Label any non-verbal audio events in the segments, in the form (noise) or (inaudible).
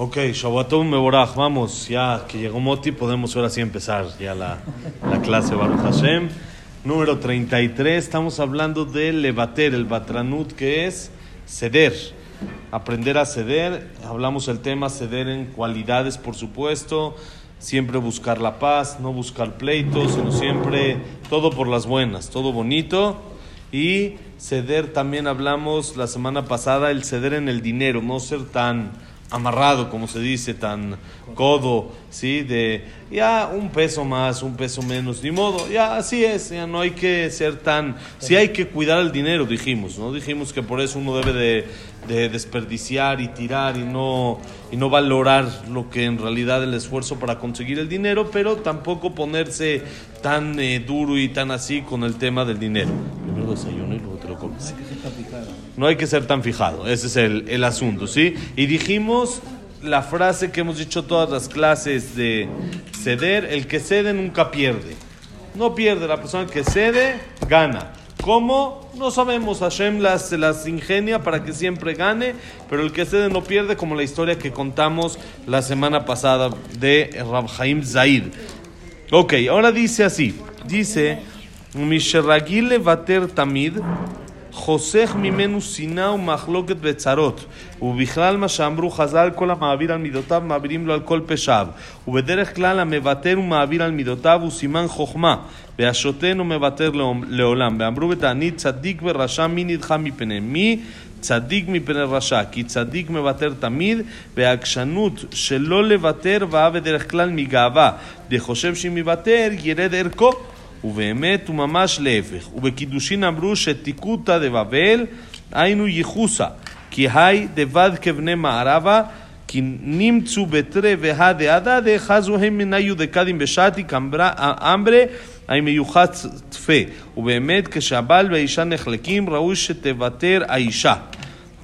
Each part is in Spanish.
Ok, Shabbatom Meborach, vamos, ya que llegó Moti, podemos ahora sí empezar ya la, la clase Baruch Hashem. Número 33, estamos hablando del Levater, el Batranut, que es ceder, aprender a ceder. Hablamos el tema ceder en cualidades, por supuesto, siempre buscar la paz, no buscar pleitos, sino siempre todo por las buenas, todo bonito. Y ceder, también hablamos la semana pasada, el ceder en el dinero, no ser tan amarrado, como se dice, tan codo, ¿sí? De ya un peso más, un peso menos, ni modo, ya así es, ya no hay que ser tan... Sí hay que cuidar el dinero, dijimos, ¿no? Dijimos que por eso uno debe de, de desperdiciar y tirar y no, y no valorar lo que en realidad el esfuerzo para conseguir el dinero, pero tampoco ponerse tan eh, duro y tan así con el tema del dinero. Primero desayuno y luego te lo comes. No hay que ser tan fijado, ese es el, el asunto, ¿sí? Y dijimos la frase que hemos dicho todas las clases de ceder, el que cede nunca pierde. No pierde, la persona que cede gana. ¿Cómo? No sabemos, Hashem las, las ingenia para que siempre gane, pero el que cede no pierde, como la historia que contamos la semana pasada de Rabhaim Zaid. Ok, ahora dice así, dice, Misheragile Vater Tamid, חוסך ממנו שנאה ומחלוקת וצרות ובכלל מה שאמרו חז"ל כל המעביר על מידותיו מעבירים לו על כל פשעיו ובדרך כלל המוותר ומעביר על מידותיו הוא סימן חוכמה והשוטן ומוותר לעולם ואמרו בתענית צדיק ורשע מי נדחה מפניהם מי צדיק מפני רשע כי צדיק מוותר תמיד והעקשנות שלא לוותר באה בדרך כלל מגאווה וחושב שאם יוותר ירד ערכו ובאמת הוא ממש להפך. ובקידושין אמרו שתיקותא דבבל היינו ייחוסה, כי היי דבד כבני מערבה, כי נמצאו בתרי והא דעדה דחזו הם מניו דקדים בשעתי אמברה היי מיוחס תפה. ובאמת כשהבעל והאישה נחלקים ראוי שתוותר האישה,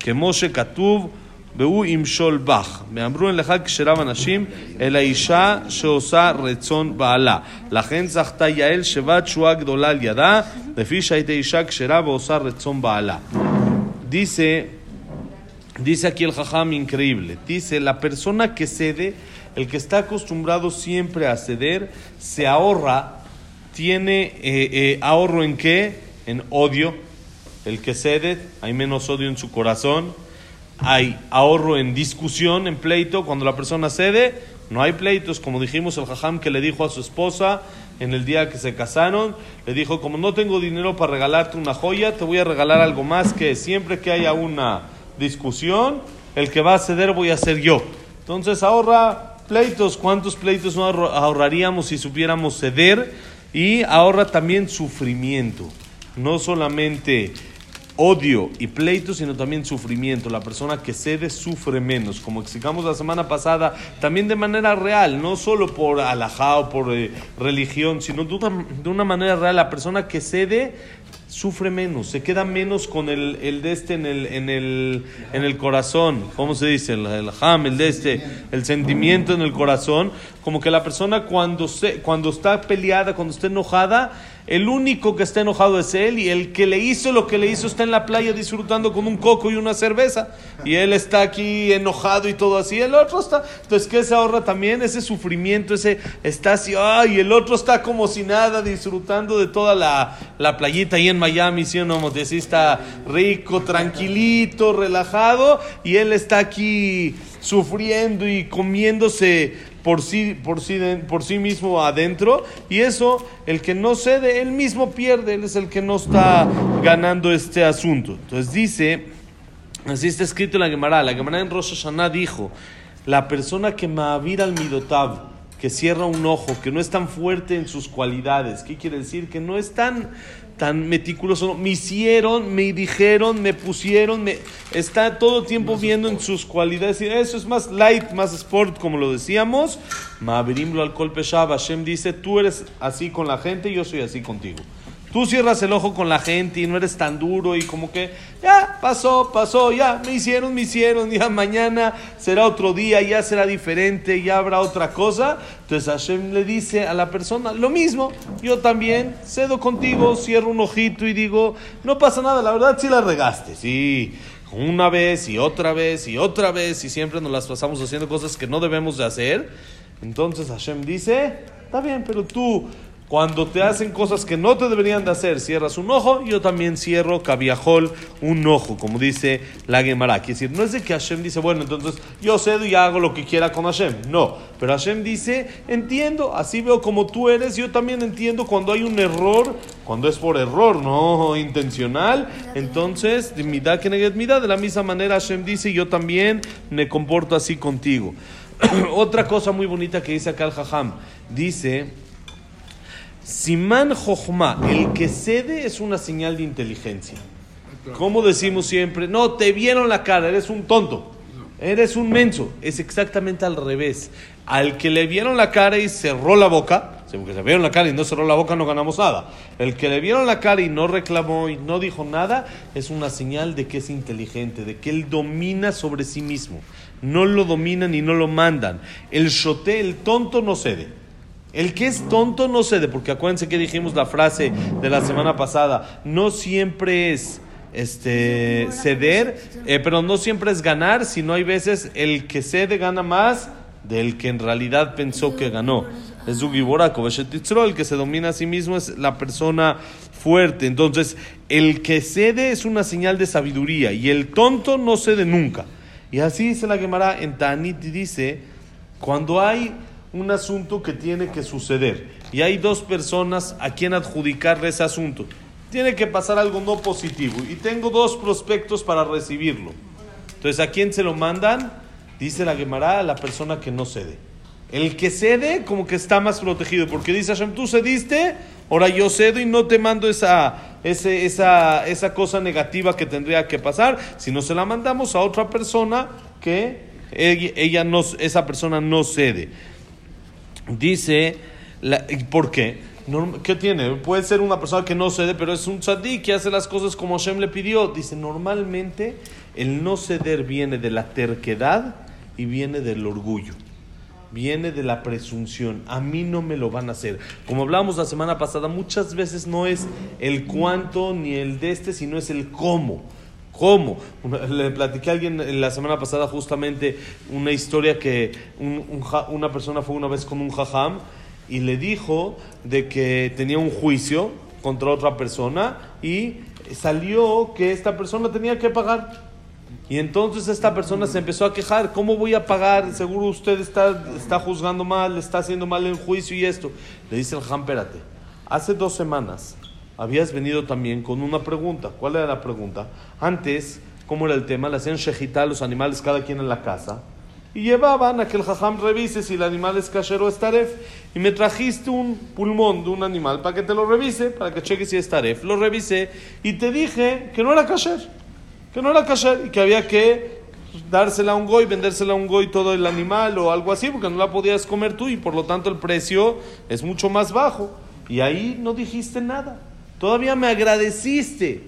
כמו שכתוב והוא ימשול בך. ואמרו אין לך כשרב אנשים, אלא אישה שעושה רצון בעלה. לכן זכתה יעל שבה תשועה גדולה על ידה, לפי שהייתה אישה כשרה ועושה רצון בעלה. Dice, dice aquí el jajam increíble, dice, la persona que cede, el que está acostumbrado siempre a ceder, se ahorra, tiene eh, eh, ahorro en qué? En odio. El que cede, hay menos odio en su corazón, hay ahorro en discusión, en pleito, cuando la persona cede, no hay pleitos, como dijimos el jajam que le dijo a su esposa en el día que se casaron, le dijo, como no tengo dinero para regalarte una joya, te voy a regalar algo más que siempre que haya una discusión, el que va a ceder voy a ser yo. Entonces ahorra pleitos, ¿cuántos pleitos no ahorraríamos si supiéramos ceder? Y ahorra también sufrimiento, no solamente odio y pleito, sino también sufrimiento. La persona que cede sufre menos, como explicamos la semana pasada, también de manera real, no solo por alajá o por eh, religión, sino de una, de una, manera real. La persona que cede sufre menos, se queda menos con el, el de este en el, en, el, en el corazón. ¿Cómo se dice? El, el ham, el de este, el sentimiento en el corazón. Como que la persona cuando, se, cuando está peleada, cuando está enojada, el único que está enojado es él y el que le hizo lo que le hizo está en la playa disfrutando con un coco y una cerveza. Y él está aquí enojado y todo así. El otro está. Entonces, ¿qué se ahorra también? Ese sufrimiento, ese está así. ¡Ay! el otro está como si nada disfrutando de toda la, la playita ahí en Miami. ¿Sí o no? Así está rico, tranquilito, relajado. Y él está aquí sufriendo y comiéndose por sí, por, sí, por sí mismo adentro y eso, el que no cede, él mismo pierde, él es el que no está ganando este asunto. Entonces dice, así está escrito en la Gemara, la Gemara en Rosh Hashanah dijo, la persona que ma'avir al midotav, que cierra un ojo, que no es tan fuerte en sus cualidades, ¿qué quiere decir? Que no es tan tan meticuloso. Me hicieron, me dijeron, me pusieron, me... está todo el tiempo viendo en sus cualidades. Y eso es más light, más sport, como lo decíamos. Ma'avirim lo peshab. Hashem dice, tú eres así con la gente yo soy así contigo. Tú cierras el ojo con la gente y no eres tan duro y como que ya pasó, pasó, ya me hicieron, me hicieron, (laughs) ya mañana será otro día, ya será diferente, ya habrá otra cosa. Entonces Hashem le dice a la persona lo mismo, yo también cedo contigo, cierro un ojito y digo, no pasa nada, la verdad sí la regaste, sí. una vez y otra vez y otra vez y siempre nos las pasamos haciendo cosas que no debemos de hacer, entonces Hashem dice, está bien, pero tú cuando te hacen cosas que no te deberían de hacer, cierras un ojo, yo también cierro cabiajol un ojo, como dice la Gemara. Quiere decir, no es de que Hashem dice, bueno, entonces yo cedo y hago lo que quiera con Hashem. No, pero Hashem dice, entiendo, así veo como tú eres, yo también entiendo cuando hay un error, cuando es por error, no intencional. Entonces, de la misma manera Hashem dice, yo también me comporto así contigo. (clears throat) Otra cosa muy bonita que dice acá el Jajam, dice Simán Jochma, el que cede es una señal de inteligencia. Como decimos siempre, no, te vieron la cara, eres un tonto, eres un menso. Es exactamente al revés. Al que le vieron la cara y cerró la boca, porque se vieron la cara y no cerró la boca, no ganamos nada. El que le vieron la cara y no reclamó y no dijo nada, es una señal de que es inteligente, de que él domina sobre sí mismo. No lo dominan y no lo mandan. El shoté, el tonto, no cede. El que es tonto no cede, porque acuérdense que dijimos la frase de la semana pasada, no siempre es este ceder, eh, pero no siempre es ganar, sino hay veces el que cede gana más del que en realidad pensó que ganó. Es el que se domina a sí mismo es la persona fuerte. Entonces, el que cede es una señal de sabiduría y el tonto no cede nunca. Y así dice la Gemara en Tanit, dice, cuando hay un asunto que tiene que suceder y hay dos personas a quien adjudicarle ese asunto. Tiene que pasar algo no positivo y tengo dos prospectos para recibirlo. Entonces, ¿a quién se lo mandan? Dice la Gemara a la persona que no cede. El que cede como que está más protegido porque dice Hashem, tú cediste, ahora yo cedo y no te mando esa, esa, esa cosa negativa que tendría que pasar, sino se la mandamos a otra persona que ella, ella no, esa persona no cede. Dice, ¿por qué? ¿Qué tiene? Puede ser una persona que no cede, pero es un tzadik que hace las cosas como Hashem le pidió. Dice, normalmente el no ceder viene de la terquedad y viene del orgullo. Viene de la presunción. A mí no me lo van a hacer. Como hablábamos la semana pasada, muchas veces no es el cuánto ni el de este, sino es el cómo. ¿Cómo? le platiqué a alguien la semana pasada justamente una historia que una persona fue una vez con un jajam y le dijo de que tenía un juicio contra otra persona y salió que esta persona tenía que pagar. Y entonces esta persona se empezó a quejar, ¿cómo voy a pagar? Seguro usted está, está juzgando mal, está haciendo mal el juicio y esto. Le dice el jajam, espérate, hace dos semanas habías venido también con una pregunta. ¿Cuál era la pregunta? Antes, ¿cómo era el tema? Le hacían shejitá los animales cada quien en la casa y llevaban a que el jajam revise si el animal es kasher o es taref. Y me trajiste un pulmón de un animal para que te lo revise, para que cheque si es taref. Lo revisé y te dije que no era kasher, que no era kasher y que había que dársela a un goy, vendérsela a un goy todo el animal o algo así, porque no la podías comer tú y por lo tanto el precio es mucho más bajo. Y ahí no dijiste nada. Todavía me agradeciste,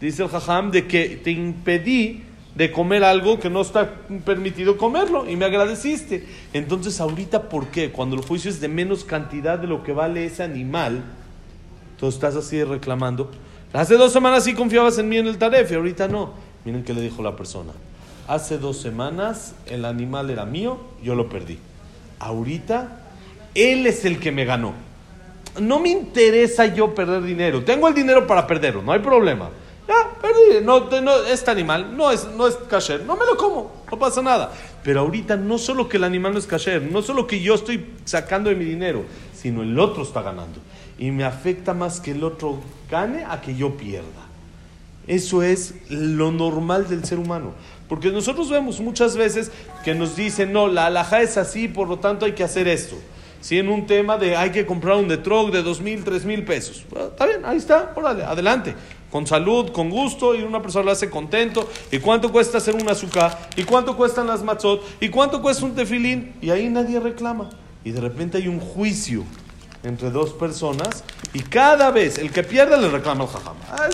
dice el jajam, de que te impedí de comer algo que no está permitido comerlo y me agradeciste. Entonces, ahorita, ¿por qué? Cuando el juicio es de menos cantidad de lo que vale ese animal, tú estás así reclamando. Hace dos semanas sí confiabas en mí en el taref y ahorita no. Miren qué le dijo la persona. Hace dos semanas el animal era mío, yo lo perdí. Ahorita él es el que me ganó no me interesa yo perder dinero. Tengo el dinero para perderlo, no hay problema. Ya, perdí. No, este animal no es, no es kasher. No me lo como, no pasa nada. Pero ahorita no solo que el animal no es kasher, no solo que yo estoy sacando de mi dinero, sino el otro está ganando. Y me afecta más que el otro gane a que yo pierda. Eso es lo normal del ser humano. Porque nosotros vemos muchas veces que nos dicen, no, la alhaja es así, por lo tanto hay que hacer esto. Si en un tema de hay que comprar un Detrog de dos mil, tres mil pesos. está bien, ahí está, órale, adelante. Con salud, con gusto, y una persona lo hace contento. ¿Y cuánto cuesta hacer un azúcar? ¿Y cuánto cuestan las matzot? ¿Y cuánto cuesta un tefilín? Y ahí nadie reclama. Y de repente hay un juicio entre dos personas y cada vez el que pierde le reclama al jajam. Ah,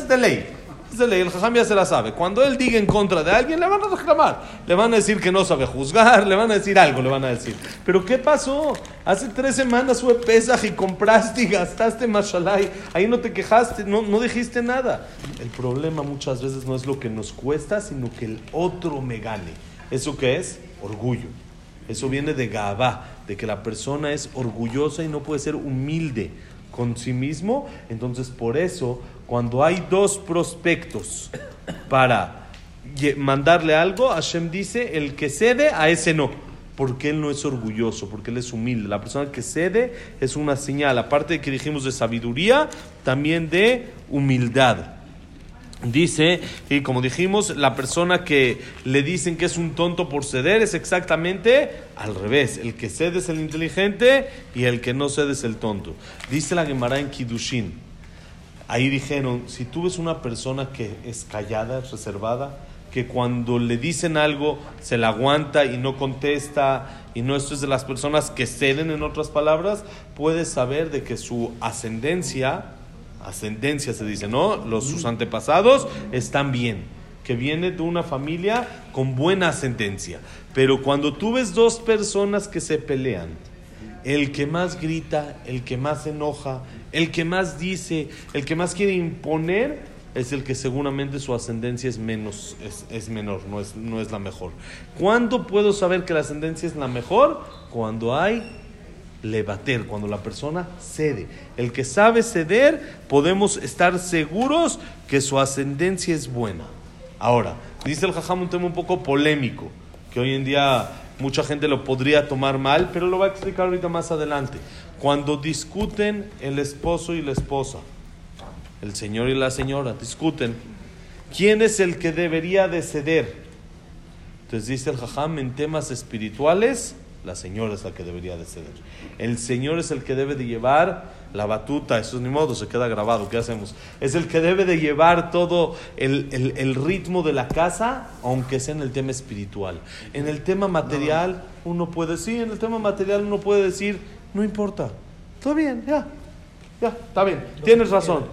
es de ley. el jajam ya se la sabe. Cuando él diga en contra de alguien, le van a reclamar. Le van a decir que no sabe juzgar, le van a decir algo, le van a decir. Pero ¿qué pasó? Hace tres semanas fue pesaj y compraste y gastaste mashalai. Ahí no te quejaste, no, no dijiste nada. El problema muchas veces no es lo que nos cuesta, sino que el otro me gane. ¿Eso qué es? Orgullo. Eso viene de Gabá, de que la persona es orgullosa y no puede ser humilde con sí mismo. Entonces, por eso, cuando hay dos prospectos para mandarle algo, Hashem dice, el que cede, a ese no. Porque él no es orgulloso, porque él es humilde. La persona que cede es una señal, aparte de que dijimos de sabiduría, también de humildad. Dice, y como dijimos, la persona que le dicen que es un tonto por ceder es exactamente al revés. El que cede es el inteligente y el que no cede es el tonto. Dice la Gemara en Kidushin. Ahí dijeron, si tú ves una persona que es callada, reservada, que cuando le dicen algo se la aguanta y no contesta, y no esto es de las personas que ceden en otras palabras, puedes saber de que su ascendencia ascendencia se dice, ¿no? Los, sus antepasados están bien, que viene de una familia con buena ascendencia. Pero cuando tú ves dos personas que se pelean, el que más grita, el que más enoja, el que más dice, el que más quiere imponer, es el que seguramente su ascendencia es menos, es, es menor, no es, no es la mejor. ¿Cuándo puedo saber que la ascendencia es la mejor? Cuando hay levater, cuando la persona cede. El que sabe ceder, podemos estar seguros que su ascendencia es buena. Ahora, dice el Jajam un tema un poco polémico, que hoy en día mucha gente lo podría tomar mal, pero lo va a explicar ahorita más adelante. Cuando discuten el esposo y la esposa, el señor y la señora discuten, ¿quién es el que debería de ceder? Entonces dice el Jajam en temas espirituales, la señora es la que debería de ceder. El Señor es el que debe de llevar la batuta, eso es ni modo, se queda grabado, ¿qué hacemos? Es el que debe de llevar todo el, el, ritmo de la casa, aunque sea en el tema espiritual. En el tema material, uno puede, sí, en el tema material uno puede decir, no importa, todo bien, ya, ya, está bien, tienes razón.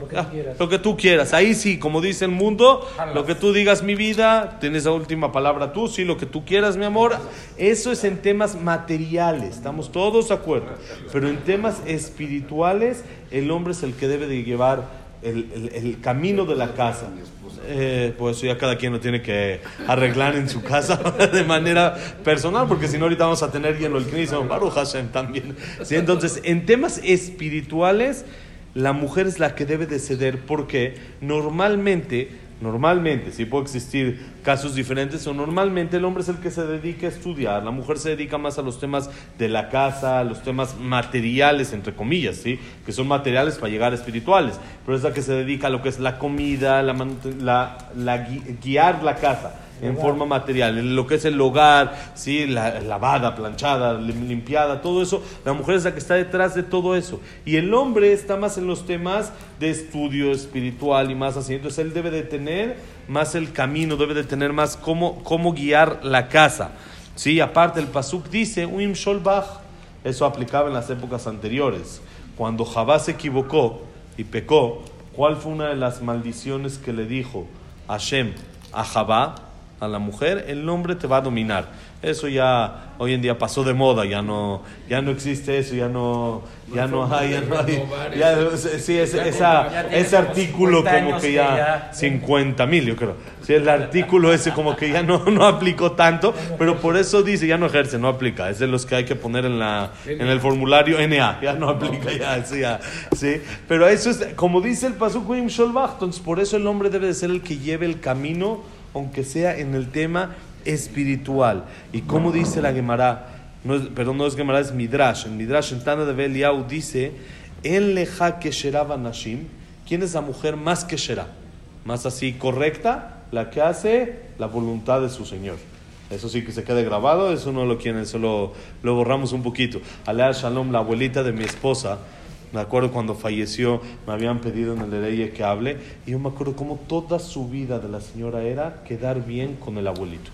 lo, que tú quieras. Ahí sí, como dice el mundo, lo que tú digas mi vida, tienes la última palabra tú, sí, lo que tú quieras, mi amor. Eso es en temas materiales, estamos todos de acuerdo. Pero en temas espirituales, el hombre es el que debe de llevar el, el camino de la casa. Eh, pues ya cada quien lo tiene que arreglar en su casa (laughs) de manera personal, porque si no ahorita vamos a tener lleno el Knesset, Baruch Hashem también. ¿Sí? Entonces, en temas espirituales, la mujer es la que debe de ceder, porque normalmente Normalmente, sí puede existir casos diferentes, o normalmente el hombre es el que se dedica a estudiar, la mujer se dedica más a los temas de la casa, a los temas materiales, entre comillas, ¿sí? que son materiales para llegar a espirituales, pero es la que se dedica a lo que es la comida, la, la guiar la casa en forma material, en lo que es el hogar, ¿sí? la, lavada, planchada, limpiada, todo eso, la mujer es la que está detrás de todo eso. Y el hombre está más en los temas de estudio espiritual y más así. Entonces él debe de tener más el camino, debe de tener más cómo, cómo guiar la casa. ¿Sí? Aparte el Pasuk dice, Uim Sholbach, eso aplicaba en las épocas anteriores. Cuando Jabá se equivocó y pecó, ¿cuál fue una de las maldiciones que le dijo Hashem a Jabá? A la mujer, el hombre te va a dominar. Eso ya hoy en día pasó de moda, ya no, ya no existe eso, ya no, ya no hay, ya no hay, sí, ese artículo como que ya 50 (laughs) mil, yo creo. Sí, el artículo ese como que ya no, no aplicó tanto, pero por eso dice, ya no ejerce, no aplica. Es de los que hay que poner en, la, en el formulario NA, ya no aplica, ya, sí, sí. Pero eso es, como dice el Pasuk entonces por eso el hombre debe de ser el que lleve el camino aunque sea en el tema espiritual. Y como dice la Gemara, no perdón, no es Gemara, es Midrash. En Midrash, en Tana de Beliau dice, En leja nashim, ¿quién es la mujer más que shera? Más así correcta, la que hace la voluntad de su Señor. Eso sí que se quede grabado, eso no lo quieren, eso lo, lo borramos un poquito. Alea Shalom, la abuelita de mi esposa, me acuerdo cuando falleció, me habían pedido en el Dereye que hable, y yo me acuerdo cómo toda su vida de la señora era quedar bien con el abuelito.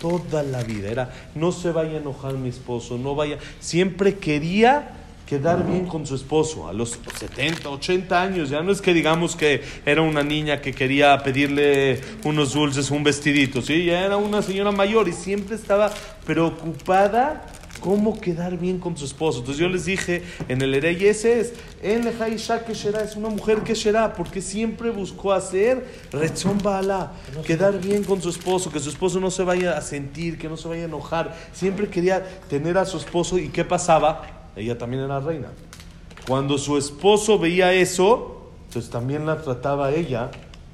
Toda la vida era, no se vaya a enojar mi esposo, no vaya. Siempre quería quedar bien con su esposo a los 70, 80 años. Ya no es que digamos que era una niña que quería pedirle unos dulces, un vestidito, ¿sí? Ya era una señora mayor y siempre estaba preocupada cómo quedar bien con su esposo. Entonces yo les dije en el Erey, ese es, en Lejaisha que será, es una mujer que será, porque siempre buscó hacer Retzon Baala, quedar bien con su esposo, que su esposo no se vaya a sentir, que no se vaya a enojar. Siempre quería tener a su esposo y ¿qué pasaba? Ella también era reina. Cuando su esposo veía eso, entonces también la trataba ella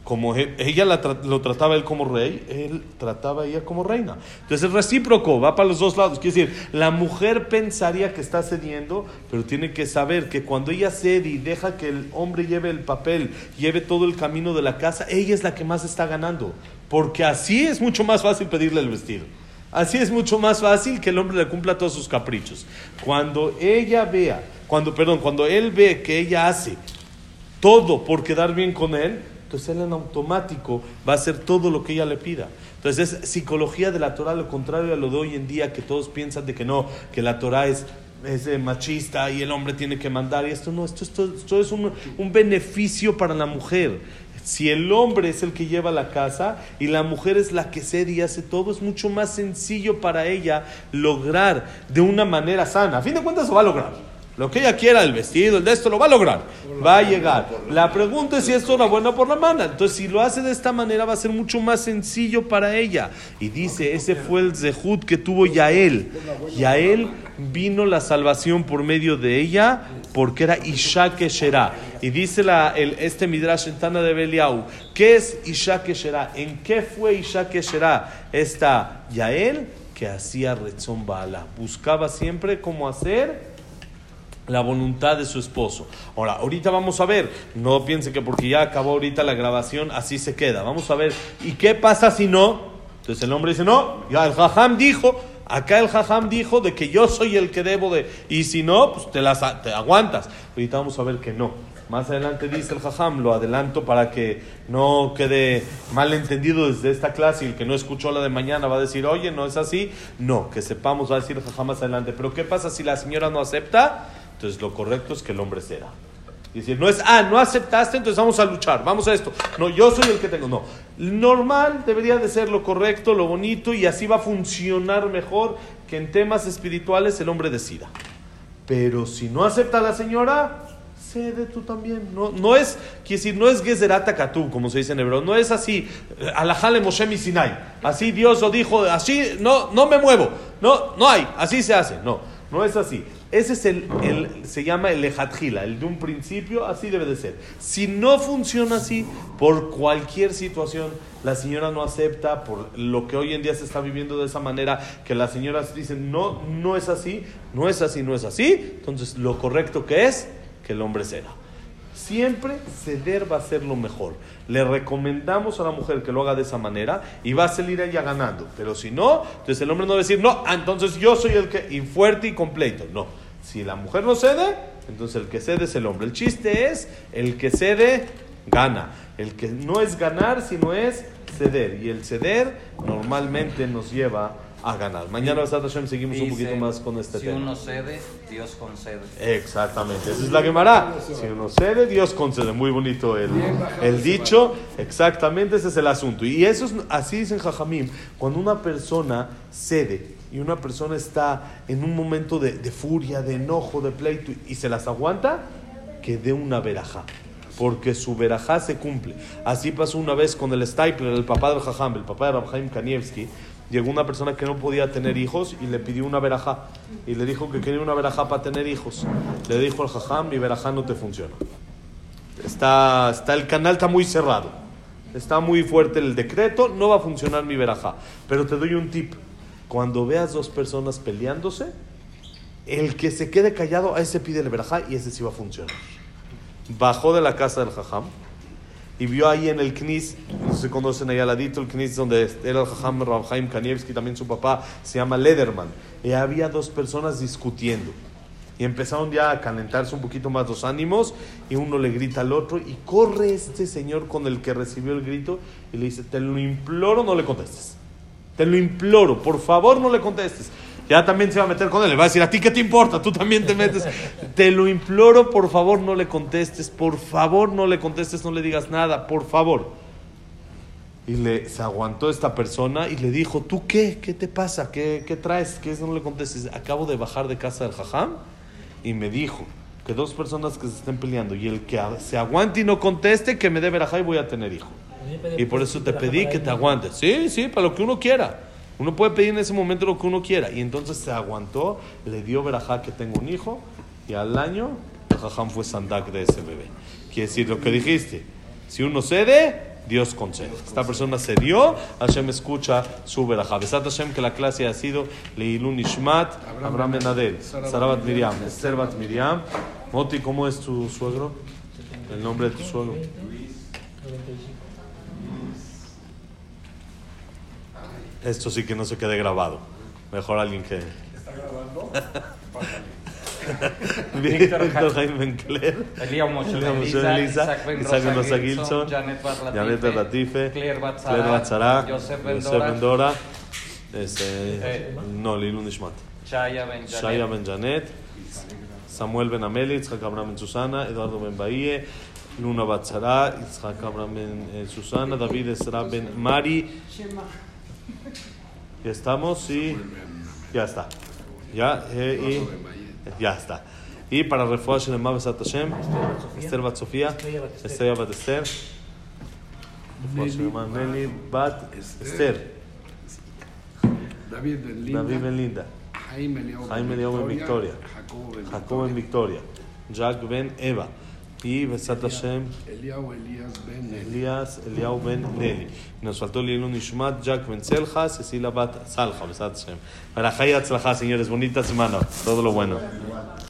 como ella lo trataba él como rey, él trataba a ella como reina. Entonces es recíproco, va para los dos lados. Quiere decir, la mujer pensaría que está cediendo, pero tiene que saber que cuando ella cede y deja que el hombre lleve el papel, lleve todo el camino de la casa, ella es la que más está ganando. Porque así es mucho más fácil pedirle el vestido. Así es mucho más fácil que el hombre le cumpla todos sus caprichos. Cuando ella vea, cuando, perdón, cuando él ve que ella hace todo por quedar bien con él, entonces él en automático va a hacer todo lo que ella le pida. Entonces es psicología de la Torah, lo contrario a lo de hoy en día, que todos piensan de que no, que la Torah es, es machista y el hombre tiene que mandar. Y esto no, esto, esto, es un, un beneficio para la mujer. Si el hombre es el que lleva la casa y la mujer es la que cede y hace todo, es mucho más sencillo para ella lograr de una manera sana. A fin de cuentas, lo va a lograr. Lo que ella quiera, el vestido, el de esto, lo va a lograr. Va a llegar. La pregunta es si esto es una buena por la mano. Entonces, si lo hace de esta manera, va a ser mucho más sencillo para ella. Y dice, ese fue el zehut que tuvo Yael. Yael vino la salvación por medio de ella, porque era Isha Shera. Y dice la, el, este Midrash en Tana de Beliau, ¿qué es Isha Shera? ¿En qué fue Isha Shera esta Yael? Que hacía Retzon Bala. Buscaba siempre cómo hacer la voluntad de su esposo. Ahora, ahorita vamos a ver, no piense que porque ya acabó ahorita la grabación, así se queda. Vamos a ver, ¿y qué pasa si no? Entonces el hombre dice, no, ya el jajam dijo, acá el jajam dijo de que yo soy el que debo de, y si no, pues te, las, te aguantas. Ahorita vamos a ver que no. Más adelante dice el jajam, lo adelanto para que no quede mal entendido desde esta clase y el que no escuchó la de mañana va a decir, oye, no es así. No, que sepamos, va a decir el jajam más adelante. Pero ¿qué pasa si la señora no acepta? Entonces lo correcto es que el hombre ceda. Y decir, no es, ah, no aceptaste, entonces vamos a luchar, vamos a esto. No, yo soy el que tengo. No, normal debería de ser lo correcto, lo bonito, y así va a funcionar mejor que en temas espirituales el hombre decida. Pero si no acepta a la señora, cede tú también. No, no es, quiere decir, no es Gezerata Katú, como se dice en hebreo. No es así, alajale Moshe Sinai. Así Dios lo dijo, así no, no me muevo. No, no hay, así se hace. No, no es así. Ese es el, el se llama el lejatjila, el de un principio, así debe de ser. Si no funciona así, por cualquier situación, la señora no acepta, por lo que hoy en día se está viviendo de esa manera, que las señoras dicen, no, no es así, no es así, no es así, entonces lo correcto que es que el hombre ceda. Siempre ceder va a ser lo mejor. Le recomendamos a la mujer que lo haga de esa manera y va a salir ella ganando. Pero si no, entonces el hombre no va a decir, no, ah, entonces yo soy el que, y fuerte y completo. No. Si la mujer no cede, entonces el que cede es el hombre. El chiste es, el que cede, gana. El que no es ganar, sino es ceder. Y el ceder normalmente nos lleva a ganar. Mañana, Hashem, seguimos un poquito más con este tema. Si uno cede, Dios concede. Exactamente, esa es la Gemara. Si uno cede, Dios concede. Muy bonito el, el dicho. Exactamente, ese es el asunto. Y eso es, así dicen Jajamim, cuando una persona cede y una persona está en un momento de, de furia, de enojo, de pleito y se las aguanta, que dé una veraja porque su verajá se cumple. Así pasó una vez con el Stapler, el papá del Jajam, el papá de Rabhaim Kanievski, llegó una persona que no podía tener hijos y le pidió una verajá. Y le dijo que quería una verajá para tener hijos. Le dijo al jajam, mi verajá no te funciona. Está, está, el canal está muy cerrado. Está muy fuerte el decreto, no va a funcionar mi verajá. Pero te doy un tip. Cuando veas dos personas peleándose, el que se quede callado, a ese pide el verajá y ese sí va a funcionar. Bajó de la casa del jajam y vio ahí en el Knis, no se conocen ahí al ladito, el Knis donde era el Jajam Rabhaim Kanievski, también su papá se llama Lederman. Y había dos personas discutiendo. Y empezaron ya a calentarse un poquito más los ánimos y uno le grita al otro y corre este señor con el que recibió el grito y le dice, te lo imploro, no le contestes. Te lo imploro, por favor no le contestes. Ya también se va a meter con él. Le va a decir, ¿a ti qué te importa? Tú también te metes. te lo imploro, por favor, no le contestes. Por favor, no le contestes, no le digas nada. Por favor. Y le, se aguantó esta persona y le dijo, ¿tú qué? ¿Qué te pasa? ¿Qué, qué traes? ¿Qué es? No le contestes. Acabo de bajar de casa del jajam y me dijo que dos personas que se estén peleando y el que se aguante y no conteste, que me dé verajá y voy a tener hijo. Y por eso te pedí que te aguantes. Sí, sí, para lo que uno quiera. Uno puede pedir en ese momento lo que uno quiera. Y entonces se aguantó, le dio verajá que tengo un hijo y al año el jajam fue sandak de ese bebé. Quiere decir lo que dijiste. Si uno cede, Dios concede. Esta persona cedió, Hashem escucha su verajá. Besat Hashem que la clase ha sido Leilun Ishmat, Abraham Benadel, Sarabat Miriam, Esther Bat Miriam. Moti, ¿cómo es tu suegro? El nombre de tu suegro. Esto sí que no se quede grabado. Mejor alguien que. ¿Está grabando? (laughs) Víctor Jaime Bencler, Eliyahu Moshe Eliyahu Ben Moshe Lisa, Ben Lisa, Isaac Ben Isaac Ben Rosa Rosa Gilson, Janet Bar Latife, Janet Bar Latife, Claire Bat Claire Zara, Batzara, Yosef Ben Yosef Dora, Ben Dora, este, Eh. no, Lilun Ishmat, Shaya Ben Janet, Samuel Ben Ameli, Itzhak Abraham Ben Susana, Eduardo Ben Bahie, Luna Batzara, Itzhak Abraham Ben eh, Susana, David Esra Ben Mari. Ya estamos y ya está. Ya, eh, y ya está. Y para Refuah Shelema Besat Hashem, Esther Bat Sofía, Estrella Bat Esther, Nelly Bat Esther, David Ben Linda. Jaime Eliyahu Ben Victoria, Jacobo Ben Victoria, Jack Ben Eva, y Besat Hashem, Eliyahu Elías Ben Eli. Elías Eliyahu Ben Nelly. Nos faltó Lilun Ishmat, Jack Ben Selja, Cecilia Bat Salja, Besat Hashem. Para Hayatzlaja, señores, bonita semana, todo lo bueno.